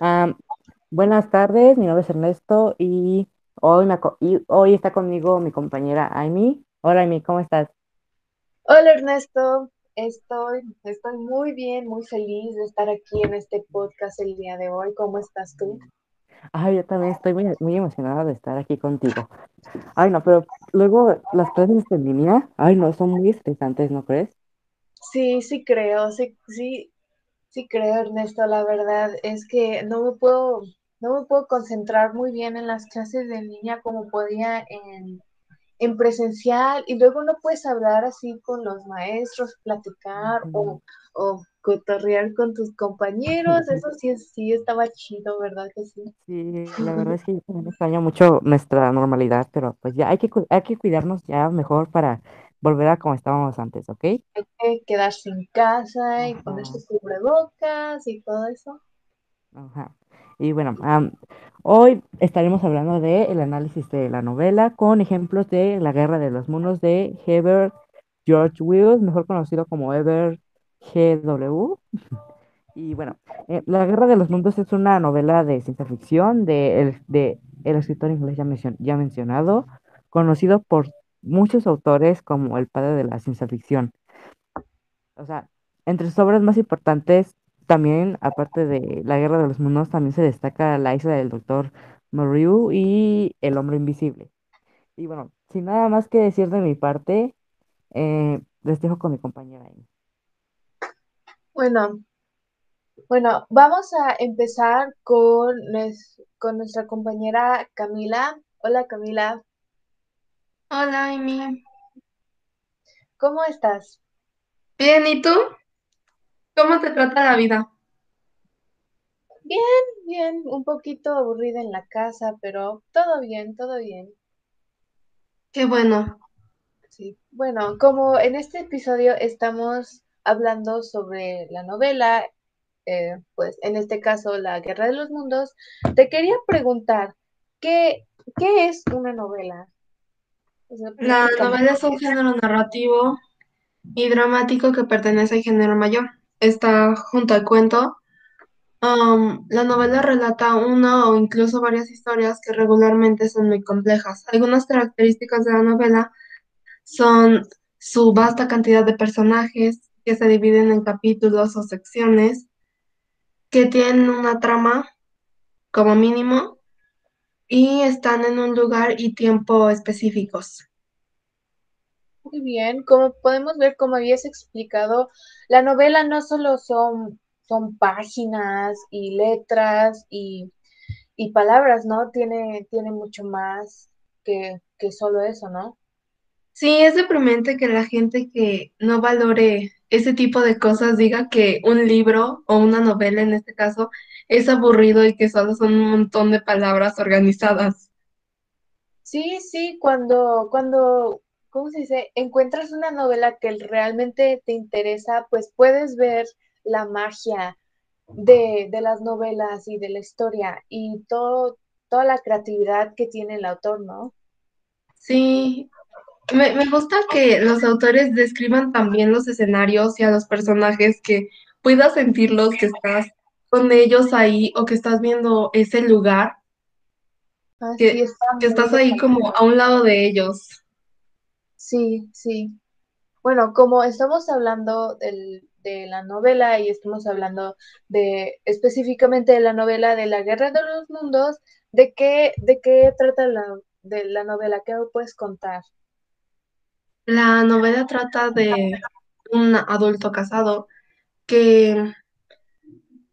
Am, buenas tardes, mi nombre es Ernesto y hoy, me y hoy está conmigo mi compañera Amy. Hola Amy, ¿cómo estás? Hola Ernesto, estoy, estoy muy bien, muy feliz de estar aquí en este podcast el día de hoy. ¿Cómo estás tú? Ay, yo también estoy muy, muy emocionada de estar aquí contigo. Ay, no, pero luego las clases en línea, ay, no, son muy estresantes, ¿no crees? Sí, sí creo, sí, sí, sí creo Ernesto. La verdad es que no me puedo, no me puedo concentrar muy bien en las clases de línea como podía en, en presencial y luego no puedes hablar así con los maestros, platicar o, o cotorrear con tus compañeros. Eso sí, sí estaba chido, ¿verdad que sí? Sí, la verdad es que yo también extraño mucho nuestra normalidad, pero pues ya hay que, hay que cuidarnos ya mejor para volver a como estábamos antes, ¿ok? que quedarse en casa y ponerse cubrebocas y todo eso. Ajá. Y bueno, am, hoy estaremos hablando de el análisis de la novela con ejemplos de La Guerra de los Mundos de Herbert George Wells, mejor conocido como Ever G. W. Y bueno, eh, La Guerra de los Mundos es una novela de ciencia ficción de el, de el escritor inglés ya, mencion- ya mencionado, conocido por muchos autores como el padre de la ciencia ficción. O sea, entre sus obras más importantes, también, aparte de La Guerra de los Mundos, también se destaca La isla del Doctor Moreau y El Hombre Invisible. Y bueno, sin nada más que decir de mi parte, eh, les dejo con mi compañera. Bueno, bueno, vamos a empezar con, con nuestra compañera Camila. Hola Camila, Hola, Amy. ¿cómo estás? Bien, ¿y tú? ¿Cómo te trata la vida? Bien, bien, un poquito aburrida en la casa, pero todo bien, todo bien. Qué bueno. Sí. Bueno, como en este episodio estamos hablando sobre la novela, eh, pues en este caso La Guerra de los Mundos, te quería preguntar, ¿qué, qué es una novela? O sea, La novela es un género narrativo y dramático que pertenece al género mayor. Está junto al cuento. Am, la novela relata una o incluso varias historias que regularmente son muy complejas. Algunas características de la novela son su vasta cantidad de personajes que se dividen en capítulos o secciones, que tienen una trama como mínimo y están en un lugar y tiempo específicos. Muy bien, como podemos ver, como habías explicado, la novela no solo son, son páginas y letras y, y palabras, ¿no? Tiene, tiene mucho más que, que solo eso, ¿no? Sí, es deprimente que la gente que no valore ese tipo de cosas diga que un libro o una novela en este caso es aburrido y que solo son un montón de palabras organizadas. Sí, sí, cuando, cuando, ¿cómo se dice? Encuentras una novela que realmente te interesa, pues puedes ver la magia de, de las novelas y de la historia y todo, toda la creatividad que tiene el autor, ¿no? Sí, me, me gusta que los autores describan también los escenarios y a los personajes que puedas sentirlos, que estás con ellos ahí o que estás viendo ese lugar, que, está que muy estás ahí como a un lado de ellos. Sí, sí. Bueno, como estamos hablando del- de la novela y estamos hablando de específicamente de la novela de la Guerra de los Mundos, ¿de qué, de qué trata la, de la novela? ¿Qué me puedes contar? La novela trata de un adulto casado que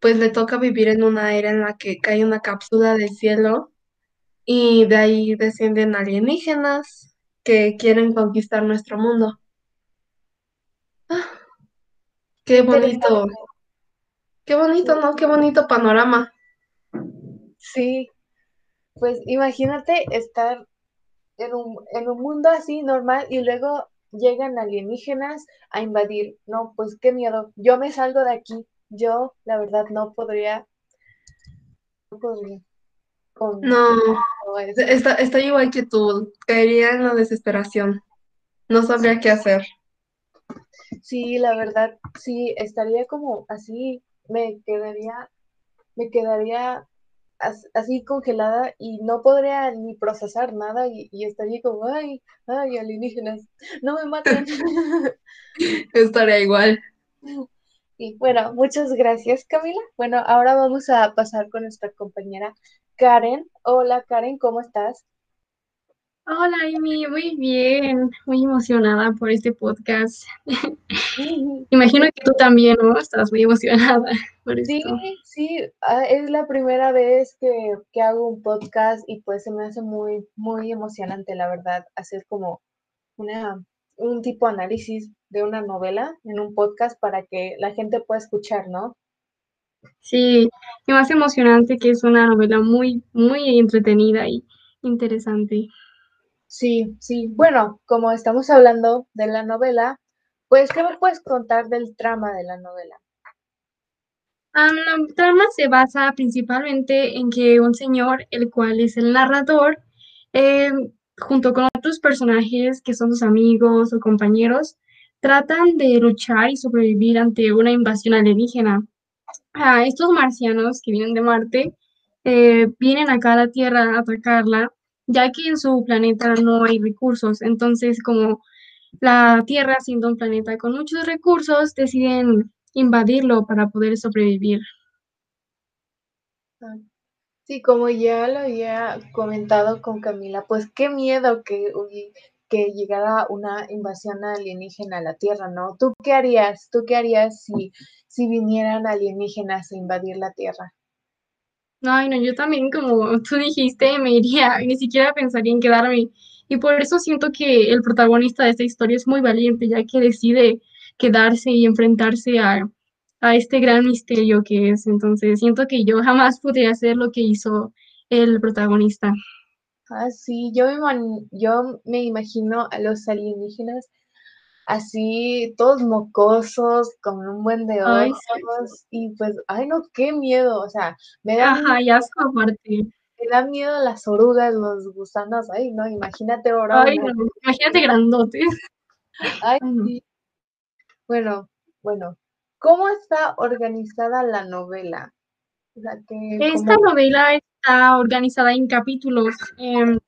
pues le toca vivir en una era en la que cae una cápsula del cielo y de ahí descienden alienígenas que quieren conquistar nuestro mundo. Ah, Qué bonito, qué bonito, ¿no? Qué bonito panorama. Sí, pues imagínate estar en un, en un mundo así normal y luego llegan alienígenas a invadir. No, pues qué miedo. Yo me salgo de aquí. Yo, la verdad, no podría, no podría con No, está, estoy igual que tú, caería en la desesperación, no sabría qué hacer. Sí, la verdad, sí, estaría como así, me quedaría. me quedaría así congelada y no podría ni procesar nada y, estaría como, ay, ay, alienígenas, no me maten. Estaría igual. Y bueno, muchas gracias Camila. Bueno, ahora vamos a pasar con nuestra compañera Karen. Hola Karen, ¿cómo estás? Hola Amy, muy bien, muy emocionada por este podcast. Imagino que tú también, ¿no? Estás muy emocionada por sí, Sí, ah, es la primera vez que, que, hago un podcast y pues se me hace muy, muy emocionante, la verdad, hacer como una, un tipo de análisis de una novela en un podcast para que la gente pueda escuchar, ¿no? Sí, y más emocionante que es una novela muy, muy entretenida y interesante. Sí, sí. Bueno, como estamos hablando de la novela, pues, ¿qué me puedes contar del trama de la novela? la trama se basa principalmente en que un señor, el cual es el narrador, em, junto con otros personajes que son sus amigos o compañeros, tratan de luchar y sobrevivir ante una invasión alienígena. a estos marcianos que vienen de Marte eh, vienen acá a la Tierra a atacarla ya que en su planeta no hay recursos. Entonces, como la Tierra, siendo un planeta con muchos recursos, deciden invadirlo para poder sobrevivir. Ah, sí, como ya lo había comentado con Camila, pues qué miedo que, que llegara una invasión alienígena a la Tierra, ¿no? ¿Tú qué harías? ¿Tú qué harías si, si vinieran alienígenas a invadir la Tierra? Ay, no, yo también, como tú dijiste, me iría, ni siquiera pensaría en quedarme. Y por eso siento que el protagonista de esta historia es muy valiente, ya que decide quedarse y enfrentarse a, a este gran misterio que es. Entonces, siento que yo jamás podría hacer lo que hizo el protagonista. Ah, sí, yo me, yo me imagino a los alienígenas así todos mocosos, con un buen de ojos, y pues, ay no, qué miedo, o sea, me da Ajá, ya aparte. Me da miedo las orugas, los gusanos, ay no, imagínate ahora. Ay, no, imagínate grandotes. Ay, sí. Bueno, bueno, ¿cómo está organizada la novela? Esta novela está organizada en capítulos em,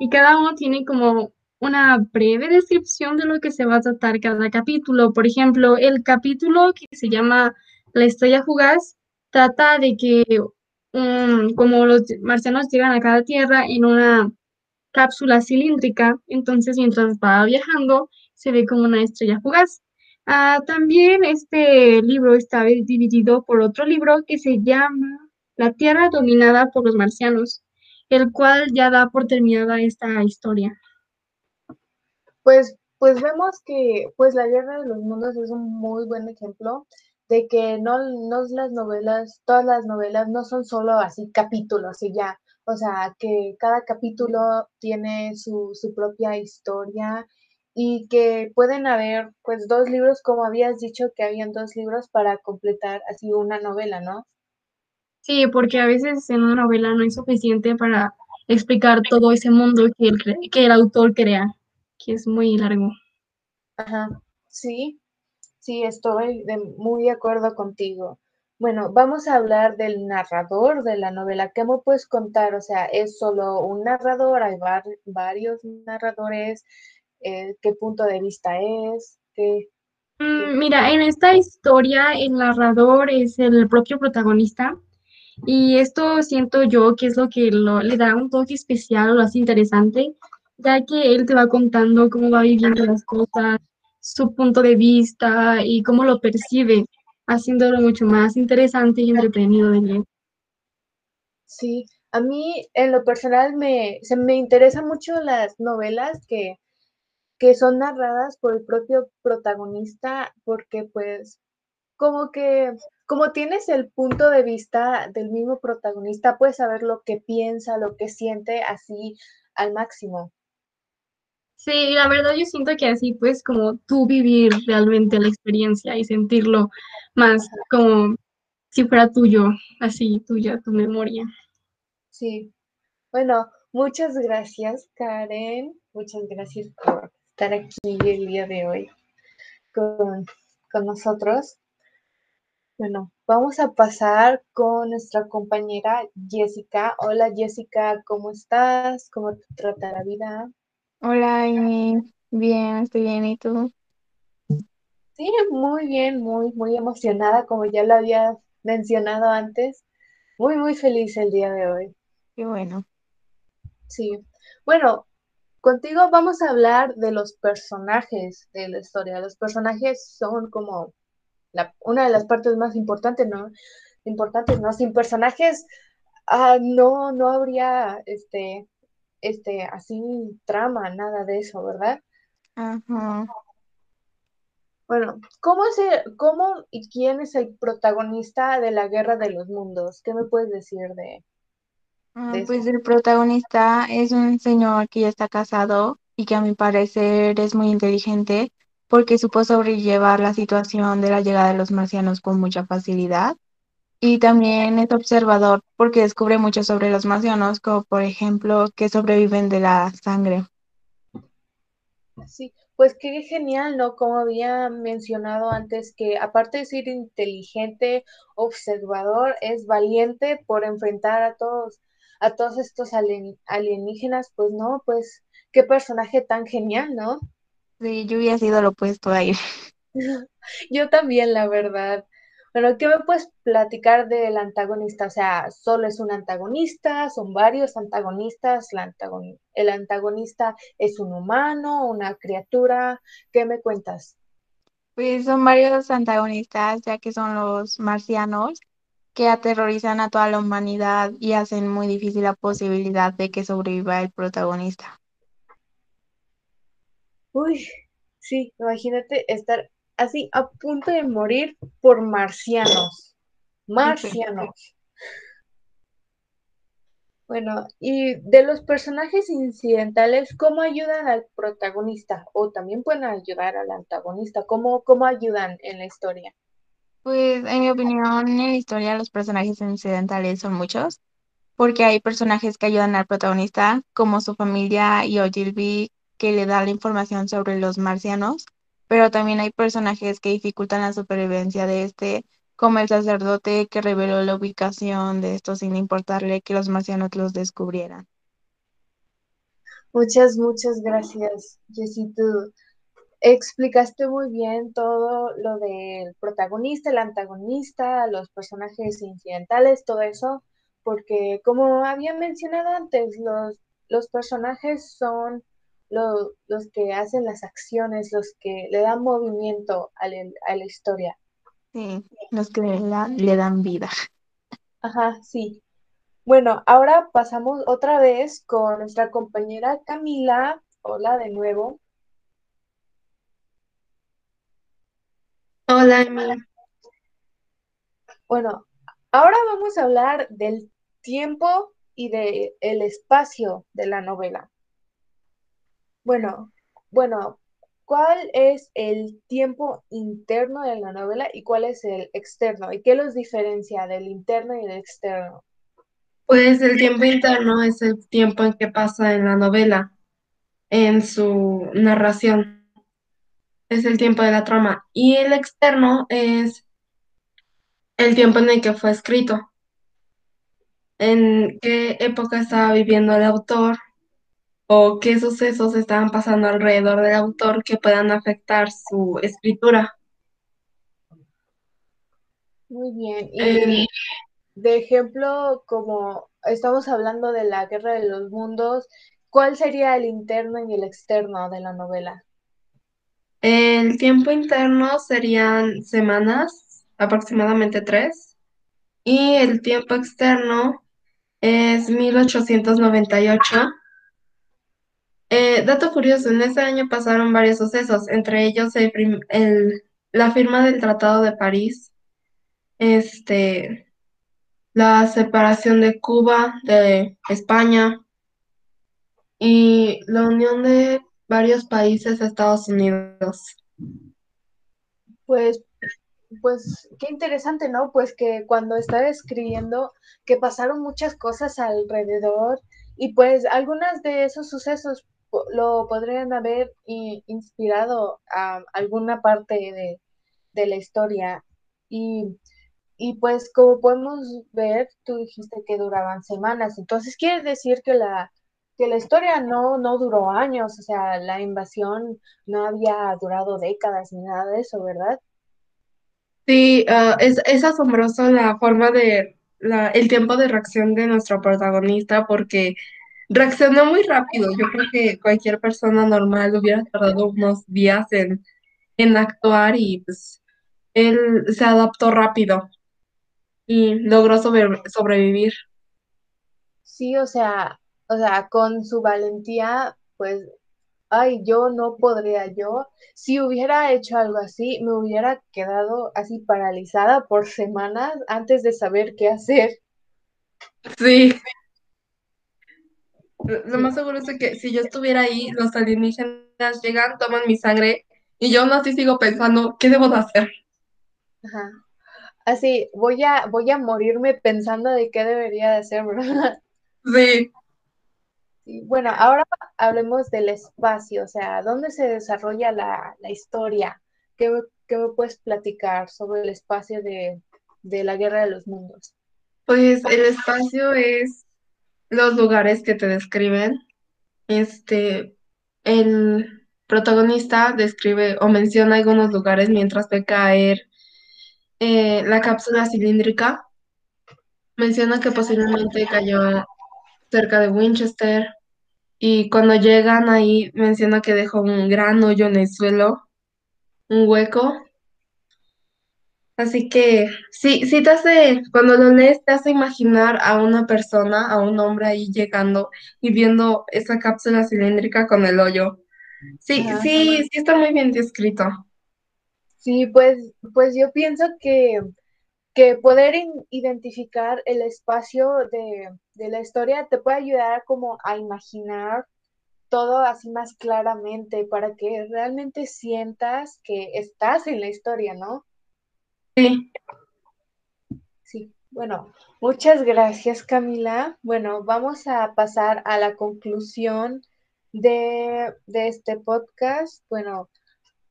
y cada uno tiene como una breve descripción de lo que se va a tratar cada capítulo. Por ejemplo, el capítulo que se llama La estrella fugaz trata de que um, como los marcianos llegan a cada tierra en una cápsula cilíndrica, entonces mientras va viajando se ve como una estrella fugaz. Ah, también este libro está dividido por otro libro que se llama La Tierra dominada por los marcianos, el cual ya da por terminada esta historia pues, pues vemos que pues la guerra de los mundos es un muy buen ejemplo de que no, no las novelas, todas las novelas no son solo así capítulos y ya, o sea, que cada capítulo tiene su, su propia historia y que pueden haber pues dos libros, como habías dicho que habían dos libros para completar así una novela, ¿no? Sí, porque a veces en una novela no es suficiente para explicar todo ese mundo que el, que el autor crea que es muy largo. Ajá, sí, sí, estoy muy de acuerdo contigo. Bueno, vamos a hablar del narrador de la novela. ¿Qué me puedes contar? O sea, ¿es solo un narrador? ¿Hay varios narradores? Eh, ¿Qué punto de vista es? Mm, mira, en esta historia el narrador es el propio protagonista y esto siento yo que es lo que le da un toque especial o lo hace interesante, ya que él te va contando cómo va viviendo las cosas, su punto de vista y cómo lo percibe, haciéndolo mucho más interesante y entretenido de leer. Sí, a mí en lo personal me, se me interesan mucho las novelas que, que son narradas por el propio protagonista, porque pues como que, como tienes el punto de vista del mismo protagonista, puedes saber lo que piensa, lo que siente así al máximo. Sí, la verdad yo siento que así pues como tú vivir realmente la experiencia y sentirlo más como si fuera tuyo, así tuya, tu memoria. Sí. Bueno, muchas gracias Karen, muchas gracias por estar aquí el día de hoy con, con nosotros. Bueno, vamos a pasar con nuestra compañera Jessica. Hola Jessica, ¿cómo estás? ¿Cómo te trata la vida? Hola, Amy. Bien, estoy bien. ¿Y tú? Sí, muy bien, muy, muy emocionada, como ya lo había mencionado antes. Muy, muy feliz el día de hoy. Qué bueno. Sí. Bueno, contigo vamos a hablar de los personajes de la historia. Los personajes son como una de las partes más importantes, ¿no? Importantes, ¿no? Sin personajes ah, no, no habría este, este, así trama, nada de eso, ¿verdad? Ajá. Bueno, ¿cómo, es ¿cómo y quién es el protagonista de la Guerra de los Mundos? ¿Qué me puedes decir de, ah, pues el protagonista es un señor que ya está casado y que a mi parecer es muy inteligente porque supo sobrellevar la situación de la llegada de los marcianos con mucha facilidad. Y también es observador porque descubre mucho sobre los marcianos, como por ejemplo que sobreviven de la sangre. Sí, pues qué genial, ¿no? Como había mencionado antes, que aparte de ser inteligente, observador, es valiente por enfrentar a todos, a todos estos alienígenas, pues no, pues qué personaje tan genial, ¿no? Sí, yo hubiera sido lo opuesto a él. yo también, la verdad. Bueno, ¿qué me puedes platicar del antagonista? O sea, ¿solo es un antagonista? ¿Son varios antagonistas? ¿El antagonista es un humano, una criatura? ¿Qué me cuentas? Pues son varios antagonistas, ya que son los marcianos que aterrorizan a toda la humanidad y hacen muy difícil la posibilidad de que sobreviva el protagonista. Uy, sí, imagínate estar así a punto de morir por marcianos. Marcianos. Bueno, y de los personajes incidentales, ¿cómo ayudan al protagonista? O también pueden ayudar al antagonista. ¿Cómo, cómo ayudan en la historia? Pues en mi opinión, en la historia los personajes incidentales son muchos, porque hay personajes que ayudan al protagonista, como su familia y Ogilvy, que le da la información sobre los marcianos, pero también hay personajes que dificultan la supervivencia de este, como el sacerdote que reveló la ubicación de estos sin importarle que los marcianos los descubrieran. Muchas, muchas gracias, Jessie. Tú explicaste muy bien todo lo del protagonista, el antagonista, los personajes incidentales, todo eso, porque como había mencionado antes, los, los personajes son los que hacen las acciones, los que le dan movimiento a, la historia. Sí, los que le dan vida. Ajá, sí. Bueno, ahora pasamos otra vez con nuestra compañera Camila. Hola de nuevo. Hola, Emi. Bueno, ahora vamos a hablar del tiempo y del el espacio de la novela. Bueno, bueno, ¿cuál es el tiempo interno de la novela y cuál es el externo? ¿Y qué los diferencia del interno y del externo? Pues el tiempo interno es el tiempo en que pasa en la novela, en su narración. Es el tiempo de la trama. Y el externo es el tiempo en el que fue escrito. En qué época estaba viviendo el autor o qué sucesos estaban pasando alrededor del autor que puedan afectar su escritura. Muy bien. Y de ejemplo, como estamos hablando de la guerra de los mundos, ¿cuál sería el interno y el externo de la novela? El tiempo interno serían semanas, aproximadamente tres, y el tiempo externo es 1898 eh, dato curioso, en ese año pasaron varios sucesos, entre ellos la firma del Tratado de París, este, la separación de Cuba de España y la unión de varios países a Estados Unidos. Pues, pues qué interesante, ¿no? Pues que cuando estaba escribiendo que pasaron muchas cosas alrededor y pues algunas de esos sucesos lo podrían haber inspirado a alguna parte de, la historia. Y y pues como podemos ver, tú dijiste que duraban semanas, entonces quiere decir que la, que la historia no, no duró años, o sea, la invasión no había durado décadas ni nada de eso, ¿verdad? Sí, ah, es, es asombroso la forma de, la, el tiempo de reacción de nuestro protagonista porque reaccionó muy rápido. Yo creo que cualquier persona normal hubiera tardado unos días en, en actuar y pues él se adaptó rápido y logró sobre- sobrevivir. Sí, o sea, o sea, con su valentía, pues, ay, yo no podría, yo, si hubiera hecho algo así, me hubiera quedado así paralizada por semanas antes de saber qué hacer. Sí, lo más seguro es que si yo estuviera ahí, los alienígenas llegan, toman mi sangre y yo aún así sigo pensando, ¿qué debo de hacer? ajá. Así, voy a, voy a morirme pensando de qué debería de hacer, ¿verdad? Sí. Bueno, ahora hablemos del espacio, o sea, ¿dónde se desarrolla la, la historia? ¿Qué, me- qué me puedes platicar sobre el espacio de, de la Guerra de los Mundos? Pues el espacio es los lugares que te describen. Este, el protagonista describe o menciona algunos lugares mientras ve caer eh, la cápsula cilíndrica. Menciona que posiblemente cayó cerca de Winchester y cuando llegan ahí menciona que dejó un gran hoyo en el suelo, un hueco. Así que sí, sí te hace, cuando lo lees te hace imaginar a una persona, a un hombre ahí llegando y viendo esa cápsula cilíndrica con el hoyo. Sí, sí, sí está muy bien descrito. Sí, pues, pues yo pienso que, que poder identificar el espacio de, de la historia te puede ayudar como a imaginar todo así más claramente para que realmente sientas que estás en la historia, ¿no? Sí, Sí, bueno, muchas gracias, Camila. Bueno, vamos a pasar a la conclusión de, de este podcast. Bueno,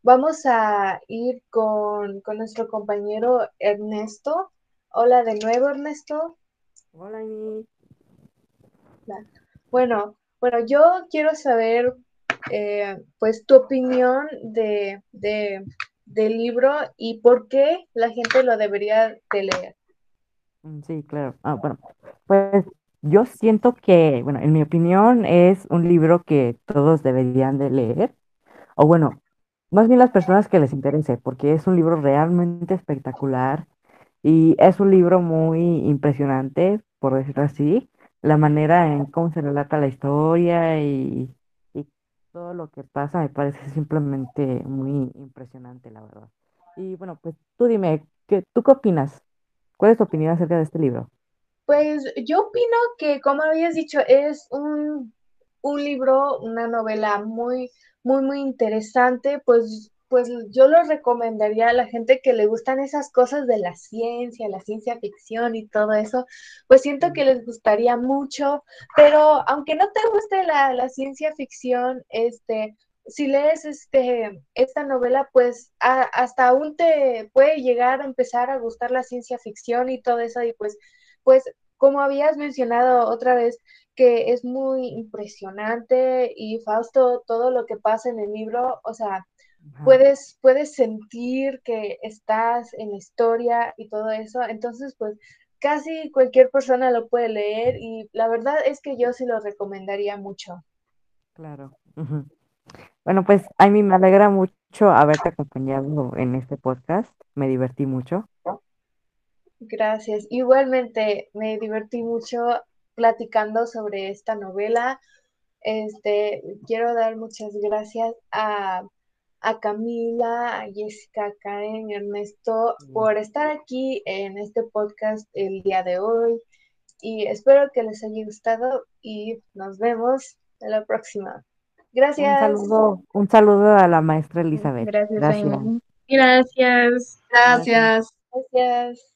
vamos a ir con, con nuestro compañero Ernesto. Hola de nuevo, Ernesto. Hola, Amy. Bueno, bueno, yo quiero saber, eh, pues, tu opinión de, de, del libro y por qué la gente lo debería de leer. Mm, Sí, claro. Ah, bueno, pues yo siento que, bueno, en mi opinión es un libro que todos deberían de leer, o bueno, más bien las personas que les interese, porque es un libro realmente espectacular y es un libro muy impresionante, por decirlo así, la manera en cómo se relata la historia y, y todo lo que pasa me parece simplemente muy impresionante, la verdad. Y bueno, pues tú dime, ¿qué, tú qué opinas? ¿Cuál es tu opinión acerca de este libro? Pues yo opino que, como habías dicho, es un, un libro, una novela muy, muy, muy interesante. Pues, pues yo lo recomendaría a la gente que le gustan esas cosas de la ciencia, la ciencia ficción y todo eso. Pues siento que les gustaría mucho, pero aunque no te guste la, la ciencia ficción, este, si lees este, esta novela, pues a- hasta aún te puede llegar a empezar a gustar la ciencia ficción y todo eso, y pues pues como habías mencionado otra vez, que es muy impresionante y Fausto, todo lo que pasa en el libro, o sea, Ajá, puedes, puedes sentir que estás en la historia y todo eso. Entonces, pues casi cualquier persona lo puede leer y la verdad es que yo sí lo recomendaría mucho. claro. Bueno, pues a mí me alegra mucho haberte acompañado en este podcast. Me divertí mucho. Gracias. Igualmente me divertí mucho platicando sobre esta novela. Este, quiero dar muchas gracias a, a Camila, a Jessica, a Karen, Ernesto Mm, por estar aquí en este podcast el día de hoy y espero que les haya gustado y nos vemos en la próxima. Un Gracias. saludo, un saludo a la maestra Elizabeth. Gracias, Gracias. Gracias. gracias. Gracias.